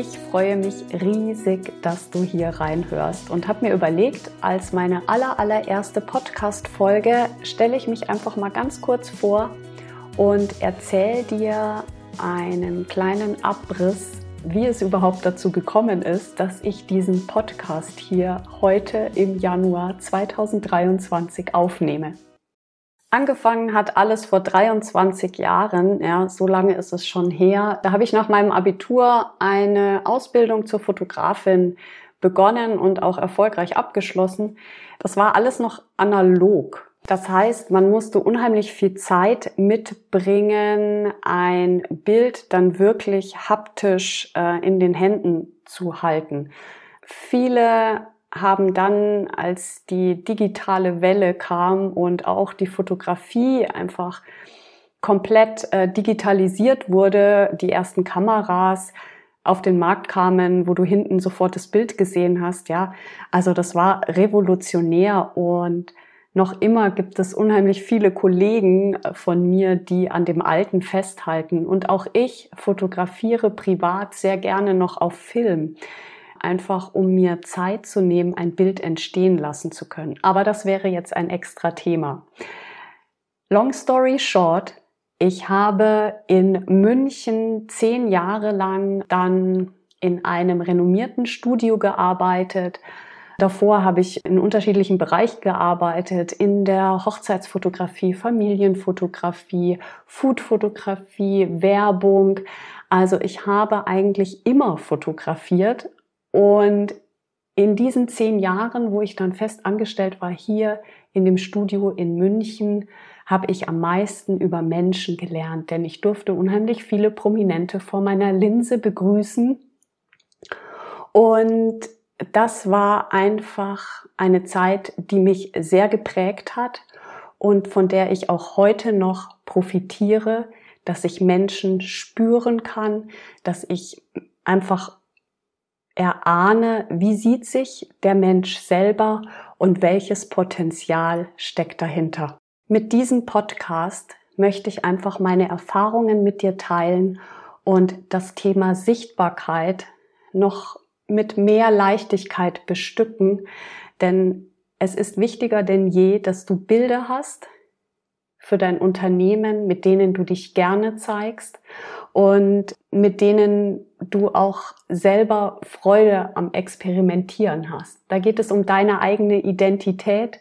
Ich freue mich riesig, dass du hier reinhörst und habe mir überlegt, als meine aller, allererste Podcast-Folge stelle ich mich einfach mal ganz kurz vor und erzähle dir einen kleinen Abriss, wie es überhaupt dazu gekommen ist, dass ich diesen Podcast hier heute im Januar 2023 aufnehme. Angefangen hat alles vor 23 Jahren, ja, so lange ist es schon her. Da habe ich nach meinem Abitur eine Ausbildung zur Fotografin begonnen und auch erfolgreich abgeschlossen. Das war alles noch analog. Das heißt, man musste unheimlich viel Zeit mitbringen, ein Bild dann wirklich haptisch äh, in den Händen zu halten. Viele haben dann, als die digitale Welle kam und auch die Fotografie einfach komplett äh, digitalisiert wurde, die ersten Kameras auf den Markt kamen, wo du hinten sofort das Bild gesehen hast, ja. Also das war revolutionär und noch immer gibt es unheimlich viele Kollegen äh, von mir, die an dem Alten festhalten. Und auch ich fotografiere privat sehr gerne noch auf Film einfach um mir Zeit zu nehmen, ein Bild entstehen lassen zu können. Aber das wäre jetzt ein extra Thema. Long story short, ich habe in München zehn Jahre lang dann in einem renommierten Studio gearbeitet. Davor habe ich in unterschiedlichen Bereichen gearbeitet, in der Hochzeitsfotografie, Familienfotografie, Foodfotografie, Werbung. Also ich habe eigentlich immer fotografiert, und in diesen zehn Jahren, wo ich dann fest angestellt war, hier in dem Studio in München, habe ich am meisten über Menschen gelernt, denn ich durfte unheimlich viele Prominente vor meiner Linse begrüßen. Und das war einfach eine Zeit, die mich sehr geprägt hat und von der ich auch heute noch profitiere, dass ich Menschen spüren kann, dass ich einfach erahne, wie sieht sich der Mensch selber und welches Potenzial steckt dahinter. Mit diesem Podcast möchte ich einfach meine Erfahrungen mit dir teilen und das Thema Sichtbarkeit noch mit mehr Leichtigkeit bestücken, denn es ist wichtiger denn je, dass du Bilder hast für dein Unternehmen, mit denen du dich gerne zeigst und mit denen du auch selber Freude am Experimentieren hast. Da geht es um deine eigene Identität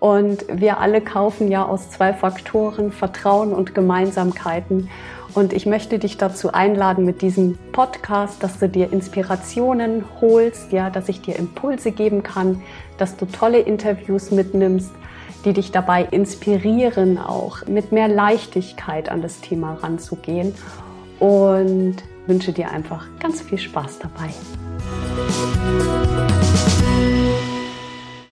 und wir alle kaufen ja aus zwei Faktoren, Vertrauen und Gemeinsamkeiten. Und ich möchte dich dazu einladen mit diesem Podcast, dass du dir Inspirationen holst, ja, dass ich dir Impulse geben kann, dass du tolle Interviews mitnimmst, die dich dabei inspirieren, auch mit mehr Leichtigkeit an das Thema ranzugehen und wünsche dir einfach ganz viel Spaß dabei.